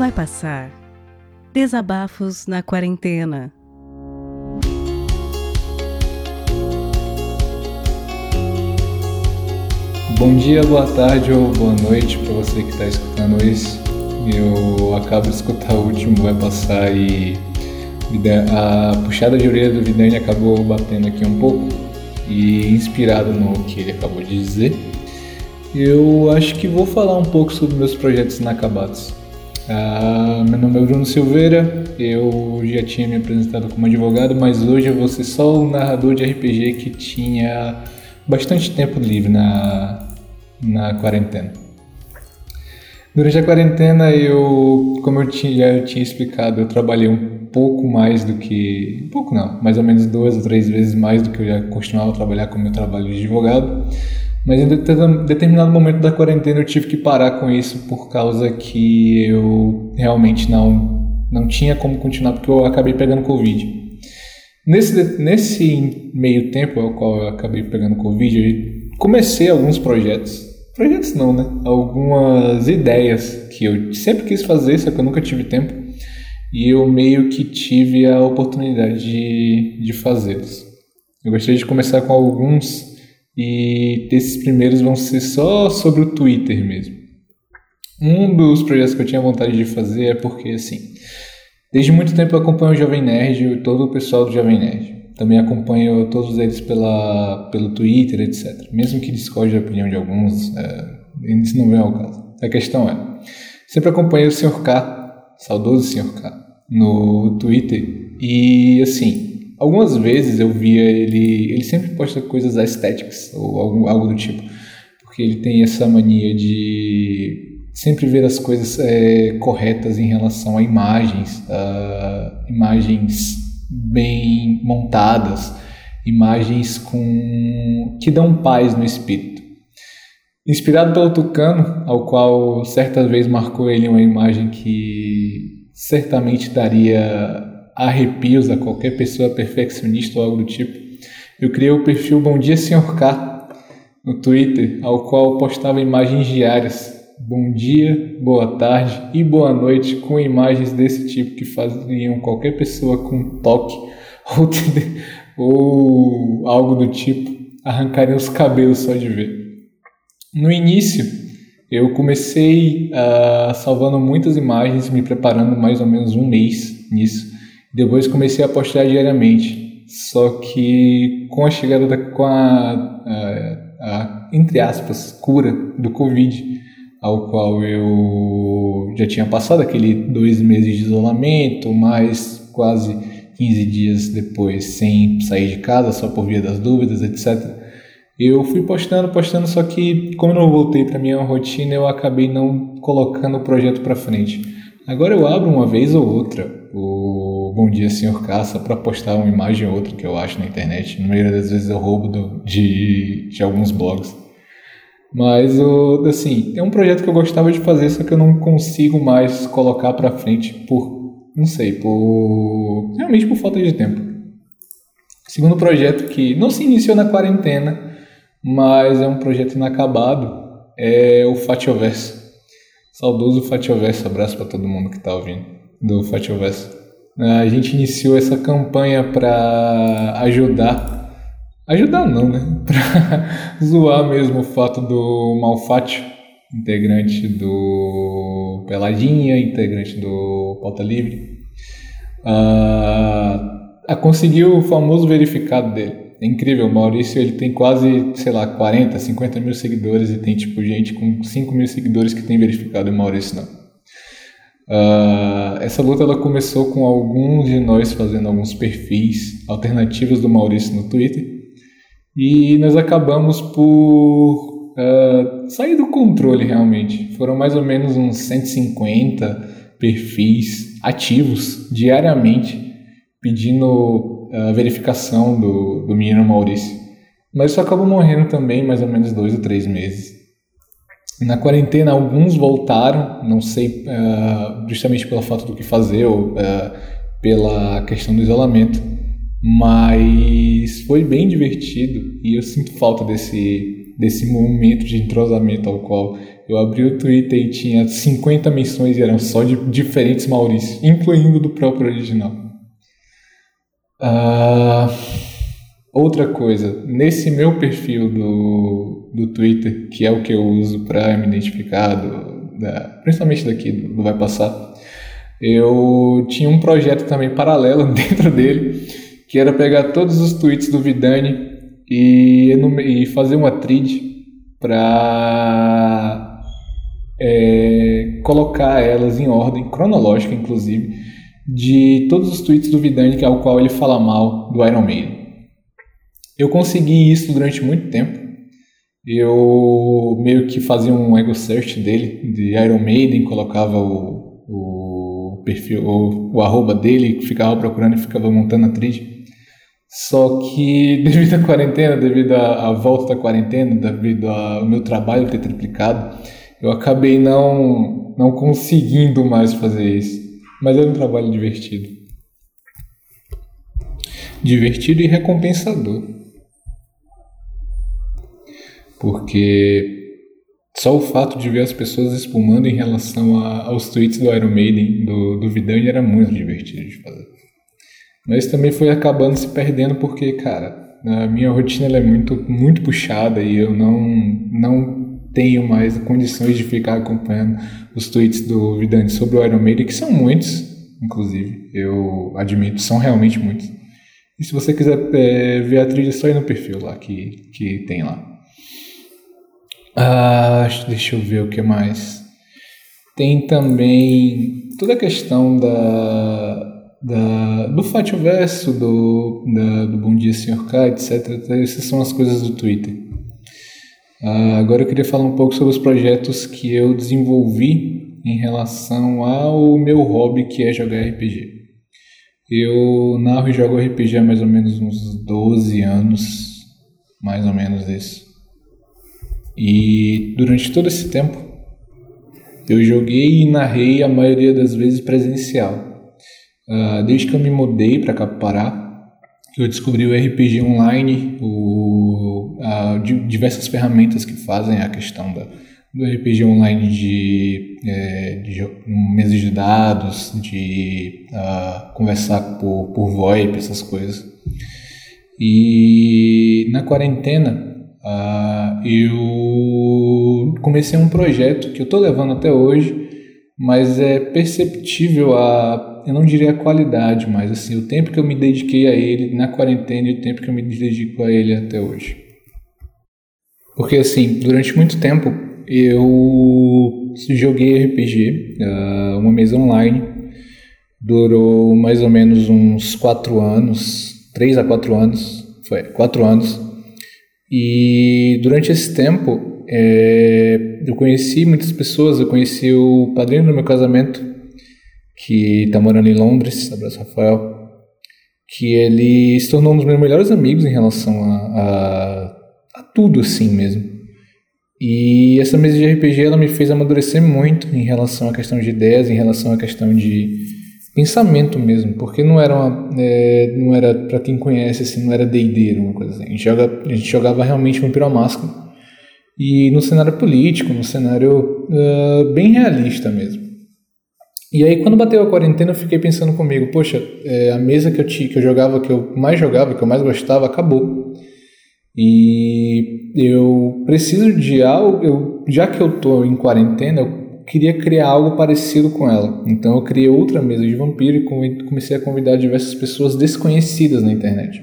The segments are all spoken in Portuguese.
vai passar. Desabafos na quarentena. Bom dia, boa tarde ou boa noite para você que está escutando isso. Eu acabo de escutar o último Vai Passar e a puxada de orelha do Vidani acabou batendo aqui um pouco e inspirado no que ele acabou de dizer, eu acho que vou falar um pouco sobre meus projetos inacabados. Ah, meu nome é Bruno Silveira, eu já tinha me apresentado como advogado, mas hoje eu vou ser só o narrador de RPG que tinha bastante tempo livre na, na quarentena. Durante a quarentena, eu, como eu tinha, tinha explicado, eu trabalhei um pouco mais do que. Um pouco não, mais ou menos duas ou três vezes mais do que eu já costumava trabalhar com meu trabalho de advogado. Mas em determinado momento da quarentena eu tive que parar com isso por causa que eu realmente não, não tinha como continuar, porque eu acabei pegando Covid. Nesse, nesse meio tempo ao qual eu acabei pegando Covid, eu comecei alguns projetos. Projetos não, né? Algumas ideias que eu sempre quis fazer, só que eu nunca tive tempo. E eu meio que tive a oportunidade de, de fazê-los. Eu gostaria de começar com alguns e esses primeiros vão ser só sobre o Twitter mesmo. Um dos projetos que eu tinha vontade de fazer é porque, assim, desde muito tempo eu acompanho o Jovem Nerd e todo o pessoal do Jovem Nerd. Também acompanho todos eles pela, pelo Twitter, etc. Mesmo que discorde da opinião de alguns, é, isso não vem ao caso. A questão é, sempre acompanhei o Sr. K, saudoso Sr. K, no Twitter, e assim, Algumas vezes eu via ele. Ele sempre posta coisas estéticas ou algo, algo do tipo. Porque ele tem essa mania de sempre ver as coisas é, corretas em relação a imagens, uh, imagens bem montadas, imagens com que dão paz no espírito. Inspirado pelo Tucano, ao qual certa vez marcou ele uma imagem que certamente daria arrepios a qualquer pessoa perfeccionista ou algo do tipo, eu criei o perfil Bom Dia Senhor K no Twitter, ao qual postava imagens diárias. Bom dia, boa tarde e boa noite com imagens desse tipo que faziam qualquer pessoa com toque ou, ou algo do tipo arrancarem os cabelos só de ver. No início, eu comecei uh, salvando muitas imagens, me preparando mais ou menos um mês nisso. Depois comecei a postar diariamente. Só que com a chegada da, com a, a, a, entre aspas, cura do Covid, ao qual eu já tinha passado aquele dois meses de isolamento, mais quase 15 dias depois sem sair de casa, só por via das dúvidas, etc. Eu fui postando, postando, só que como não voltei para minha rotina, eu acabei não colocando o projeto para frente. Agora eu abro uma vez ou outra o Bom Dia Senhor Caça para postar uma imagem ou outra que eu acho na internet. Na maioria das vezes eu roubo do, de, de alguns blogs. Mas, o, assim, é um projeto que eu gostava de fazer, só que eu não consigo mais colocar para frente por, não sei, por realmente por falta de tempo. Segundo projeto que não se iniciou na quarentena, mas é um projeto inacabado, é o Fatioverso. Saudoso Fatioverso, abraço para todo mundo que está ouvindo do Fatioverso. A gente iniciou essa campanha para ajudar, ajudar não, né? Para zoar mesmo o fato do Malfátio, integrante do Peladinha, integrante do Pauta Livre, a, a conseguir o famoso verificado dele. É incrível, o Maurício ele tem quase, sei lá, 40, 50 mil seguidores e tem tipo gente com 5 mil seguidores que tem verificado e o Maurício não. Uh, essa luta ela começou com alguns de nós fazendo alguns perfis alternativos do Maurício no Twitter e nós acabamos por uh, sair do controle realmente. Foram mais ou menos uns 150 perfis ativos diariamente pedindo a uh, verificação do, do menino Maurício. Mas isso acabou morrendo também mais ou menos dois ou três meses. Na quarentena, alguns voltaram, não sei uh, justamente pela falta do que fazer ou uh, pela questão do isolamento, mas foi bem divertido e eu sinto falta desse, desse momento de entrosamento ao qual Eu abri o Twitter e tinha 50 menções e eram só de diferentes Maurício, incluindo do próprio original. Uh, outra coisa, nesse meu perfil do, do Twitter, que é o que eu uso para me identificar, do, da, principalmente daqui do Vai Passar, eu tinha um projeto também paralelo dentro dele, que era pegar todos os tweets do Vidani e, e fazer uma trid para é, colocar elas em ordem cronológica, inclusive, de todos os tweets do Vidani que é qual ele fala mal do Iron Maiden. Eu consegui isso durante muito tempo. Eu meio que fazia um ego search dele, de Iron Maiden, colocava o, o perfil, o, o arroba dele, ficava procurando e ficava montando a. Só que devido à quarentena, devido à, volta da quarentena, devido ao meu trabalho ter triplicado, eu acabei não, não conseguindo mais fazer isso. Mas era um trabalho divertido. Divertido e recompensador. Porque só o fato de ver as pessoas espumando em relação a, aos tweets do Iron Maiden, do, do Vidani, era muito divertido de fazer. Mas também foi acabando se perdendo porque, cara, a minha rotina é muito, muito puxada e eu não, não tenho mais condições de ficar acompanhando os tweets do Vidani sobre o Iron Maiden, que são muitos, inclusive, eu admito, são realmente muitos. E se você quiser é, ver a trilha, é só ir no perfil lá que, que tem lá. Ah, deixa eu ver o que mais. Tem também toda a questão da, da, do Fátio Verso, do, da, do Bom Dia Senhor K, etc. Essas são as coisas do Twitter. Uh, agora eu queria falar um pouco sobre os projetos que eu desenvolvi em relação ao meu hobby, que é jogar RPG. Eu narro e jogo RPG há mais ou menos uns 12 anos, mais ou menos isso. E durante todo esse tempo, eu joguei e narrei a maioria das vezes presencial. Uh, desde que eu me mudei para Capará, eu descobri o RPG online, o, uh, diversas ferramentas que fazem a questão da, do RPG online de, é, de mesas de dados, de uh, conversar por, por VoIP, essas coisas. E na quarentena uh, eu comecei um projeto que eu estou levando até hoje, mas é perceptível a eu não diria a qualidade, mas assim, o tempo que eu me dediquei a ele na quarentena e o tempo que eu me dedico a ele até hoje. Porque assim, durante muito tempo eu joguei RPG, uh, uma mesa online, durou mais ou menos uns 4 anos, 3 a 4 anos, foi 4 anos. E durante esse tempo é, eu conheci muitas pessoas, eu conheci o padrinho do meu casamento, que está morando em Londres, abraço Rafael, que ele se tornou um dos meus melhores amigos em relação a, a, a tudo assim mesmo. E essa mesa de RPG ela me fez amadurecer muito em relação à questão de ideias, em relação à questão de pensamento mesmo, porque não era uma, é, não era para quem conhece assim, não era D&D, uma coisa assim. A gente, joga, a gente jogava realmente um piromasco e no cenário político, no cenário uh, bem realista mesmo. E aí, quando bateu a quarentena, eu fiquei pensando comigo, poxa, é, a mesa que eu, que eu jogava, que eu mais jogava, que eu mais gostava, acabou. E eu preciso de algo, eu, já que eu estou em quarentena, eu queria criar algo parecido com ela. Então eu criei outra mesa de vampiro e comecei a convidar diversas pessoas desconhecidas na internet.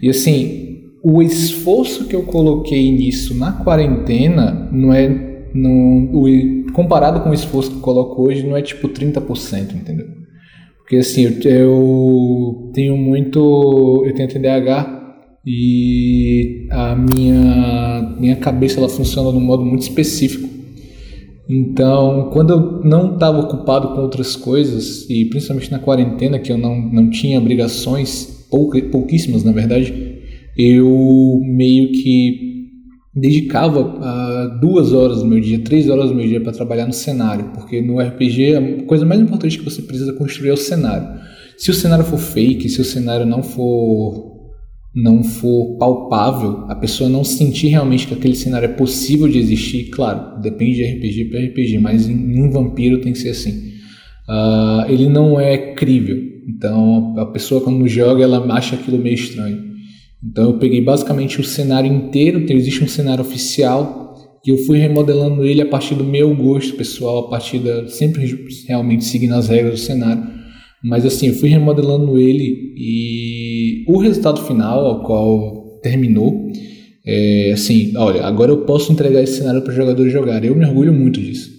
E assim, o esforço que eu coloquei nisso na quarentena não é não, o, comparado com o esforço que eu coloco hoje, não é tipo 30%, entendeu? Porque assim, eu, eu tenho muito. Eu tenho TDAH e a minha, minha cabeça ela funciona de um modo muito específico. Então, quando eu não estava ocupado com outras coisas, e principalmente na quarentena, que eu não, não tinha obrigações, pouquíssimas na verdade, eu meio que dedicava uh, duas horas do meu dia, três horas do meu dia para trabalhar no cenário, porque no RPG a coisa mais importante que você precisa construir é o cenário. Se o cenário for fake, se o cenário não for não for palpável, a pessoa não sentir realmente que aquele cenário é possível de existir, claro, depende de RPG para RPG, mas em, em vampiro tem que ser assim. Uh, ele não é crível. Então a pessoa quando joga ela acha aquilo meio estranho. Então eu peguei basicamente o cenário inteiro, então existe um cenário oficial e eu fui remodelando ele a partir do meu gosto pessoal, a partir da sempre realmente seguindo as regras do cenário. Mas assim, eu fui remodelando ele e o resultado final ao qual terminou é assim, olha, agora eu posso entregar esse cenário para os jogadores jogarem. Eu me orgulho muito disso.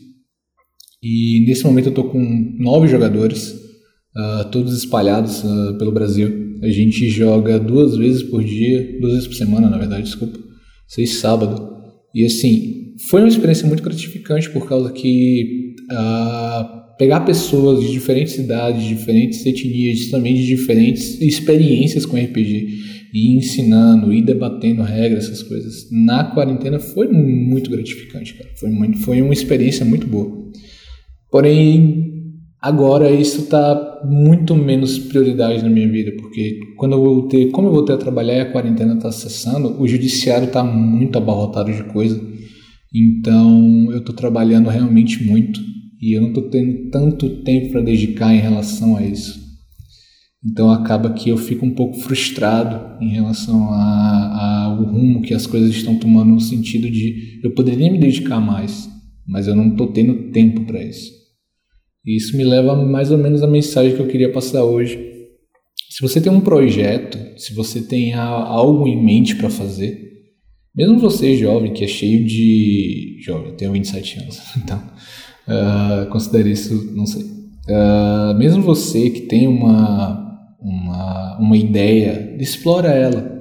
E nesse momento eu estou com nove jogadores, uh, todos espalhados uh, pelo Brasil. A gente joga duas vezes por dia, duas vezes por semana, na verdade, desculpa, seis sábado. E assim, foi uma experiência muito gratificante por causa que uh, pegar pessoas de diferentes cidades, de diferentes etnias, também de diferentes experiências com RPG e ensinando e debatendo regras, essas coisas na quarentena foi muito gratificante, cara. Foi, muito, foi uma experiência muito boa. Porém, agora isso está muito menos prioridade na minha vida, porque quando eu voltei, como eu voltei a trabalhar e a quarentena está cessando, o judiciário está muito abarrotado de coisa. Então, eu estou trabalhando realmente muito e eu não estou tendo tanto tempo para dedicar em relação a isso. Então acaba que eu fico um pouco frustrado em relação ao rumo que as coisas estão tomando no sentido de eu poderia me dedicar mais, mas eu não estou tendo tempo para isso. E isso me leva mais ou menos à mensagem que eu queria passar hoje. Se você tem um projeto, se você tem algo em mente para fazer, mesmo você jovem, que é cheio de. Jovem, eu tenho 27 anos, então uh, considere isso, não sei. Uh, mesmo você que tem uma, uma, uma ideia, explora ela.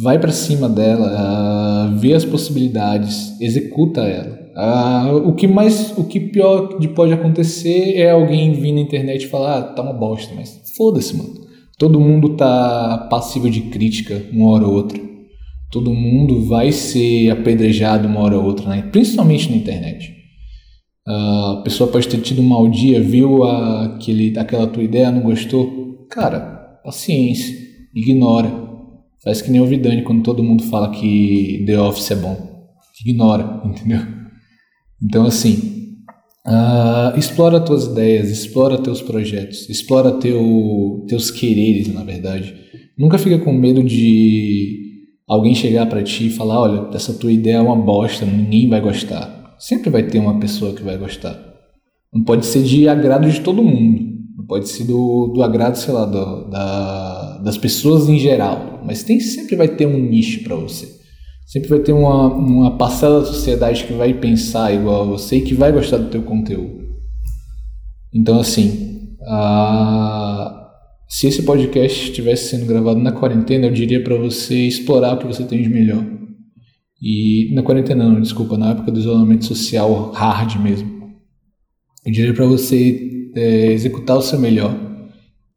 Vai para cima dela, uh, vê as possibilidades, executa ela. Ah, o que mais, o que pior pode acontecer é alguém vir na internet e falar, ah, tá uma bosta, mas foda-se, mano. Todo mundo tá passivo de crítica uma hora ou outra. Todo mundo vai ser apedrejado uma hora ou outra, né? principalmente na internet. A pessoa pode ter tido um mau dia, viu aquele, aquela tua ideia, não gostou. Cara, paciência, ignora. Faz que nem o Vidani quando todo mundo fala que The Office é bom. Ignora, entendeu? Então, assim, uh, explora tuas ideias, explora teus projetos, explora teu, teus quereres, na verdade. Nunca fica com medo de alguém chegar para ti e falar: olha, essa tua ideia é uma bosta, ninguém vai gostar. Sempre vai ter uma pessoa que vai gostar. Não pode ser de agrado de todo mundo. Não pode ser do, do agrado, sei lá, do, da, das pessoas em geral. Mas tem, sempre vai ter um nicho para você. Sempre vai ter uma, uma parcela da sociedade que vai pensar igual a você e que vai gostar do teu conteúdo. Então, assim, se esse podcast estivesse sendo gravado na quarentena, eu diria para você explorar o que você tem de melhor. E na quarentena não, desculpa, na época do isolamento social hard mesmo. Eu diria para você é, executar o seu melhor.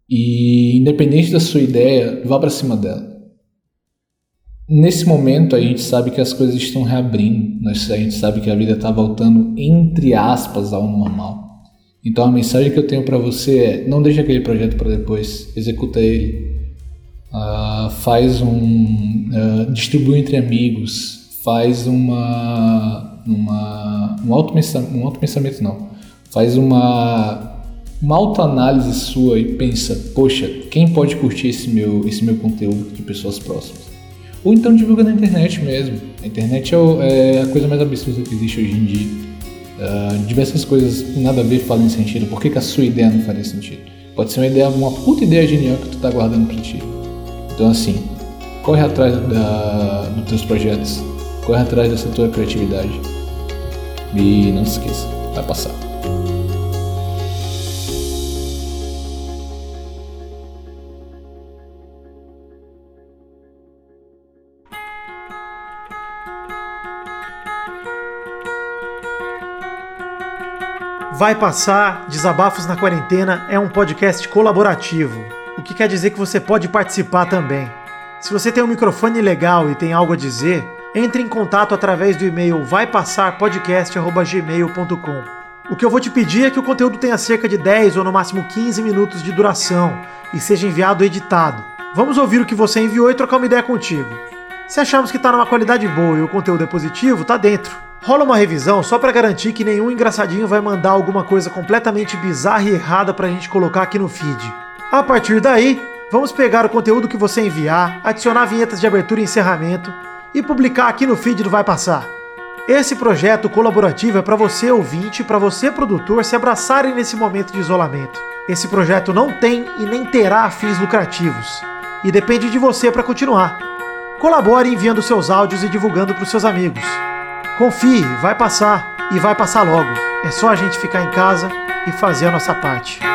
E independente da sua ideia, vá para cima dela. Nesse momento, a gente sabe que as coisas estão reabrindo, a gente sabe que a vida está voltando, entre aspas, ao normal. Então, a mensagem que eu tenho para você é: não deixe aquele projeto para depois, executa ele. Uh, faz um. Uh, distribui entre amigos, faz uma. uma um autopensamento, um autopensamento não. Faz uma. Uma autoanálise sua e pensa, poxa, quem pode curtir esse meu, esse meu conteúdo de pessoas próximas? Ou então divulga na internet mesmo. A internet é, é a coisa mais absurda que existe hoje em dia. Uh, diversas coisas nada a ver fazem sentido. Por que, que, a sua ideia não faria sentido? Pode ser uma ideia, uma puta ideia genial que tu tá guardando pra ti. Então assim, corre atrás da, dos teus projetos, corre atrás dessa tua criatividade. E não se esqueça, vai passar. Vai Passar, Desabafos na Quarentena é um podcast colaborativo, o que quer dizer que você pode participar também. Se você tem um microfone legal e tem algo a dizer, entre em contato através do e-mail vaipassarpodcast.gmail.com. O que eu vou te pedir é que o conteúdo tenha cerca de 10 ou no máximo 15 minutos de duração e seja enviado editado. Vamos ouvir o que você enviou e trocar uma ideia contigo. Se achamos que tá numa qualidade boa e o conteúdo é positivo, tá dentro. Rola uma revisão só para garantir que nenhum engraçadinho vai mandar alguma coisa completamente bizarra e errada pra gente colocar aqui no feed. A partir daí, vamos pegar o conteúdo que você enviar, adicionar vinhetas de abertura e encerramento e publicar aqui no feed do Vai Passar. Esse projeto colaborativo é para você ouvinte para você produtor se abraçarem nesse momento de isolamento. Esse projeto não tem e nem terá fins lucrativos e depende de você para continuar. Colabore enviando seus áudios e divulgando para os seus amigos. Confie, vai passar e vai passar logo. É só a gente ficar em casa e fazer a nossa parte.